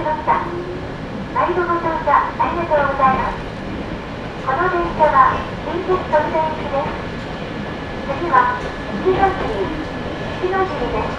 しました。毎度ご乗車ありがとうございます。この電車は新宿特線行きです。次は、石垣、石の尻です。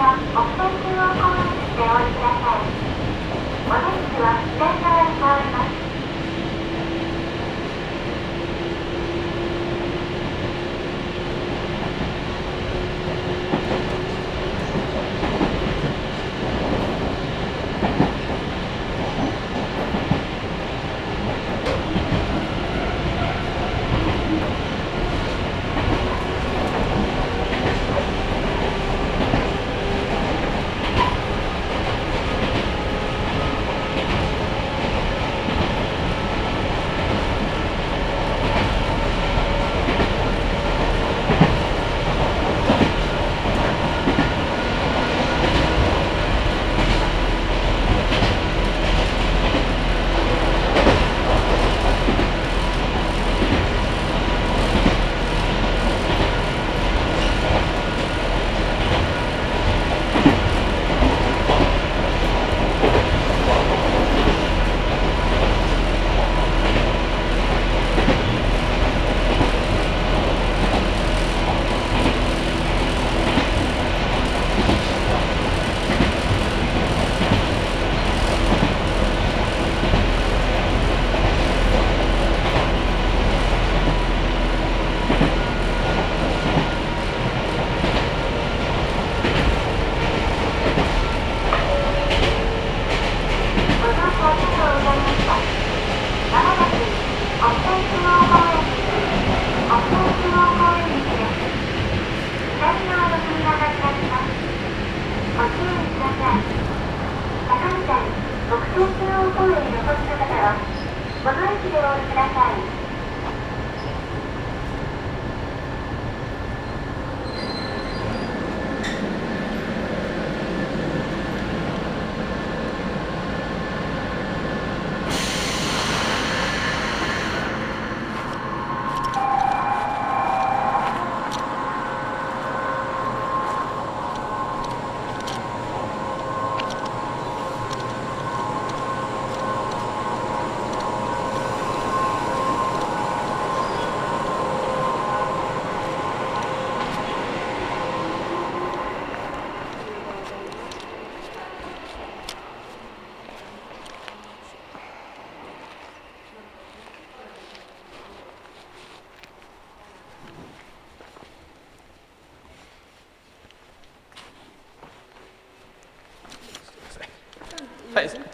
啊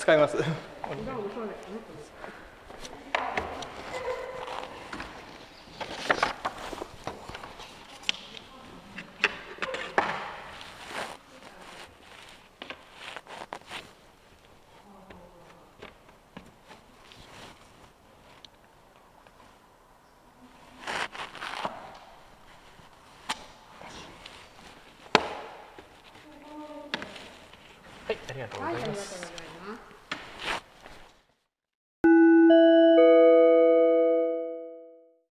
使います。はい、ありがとうございます。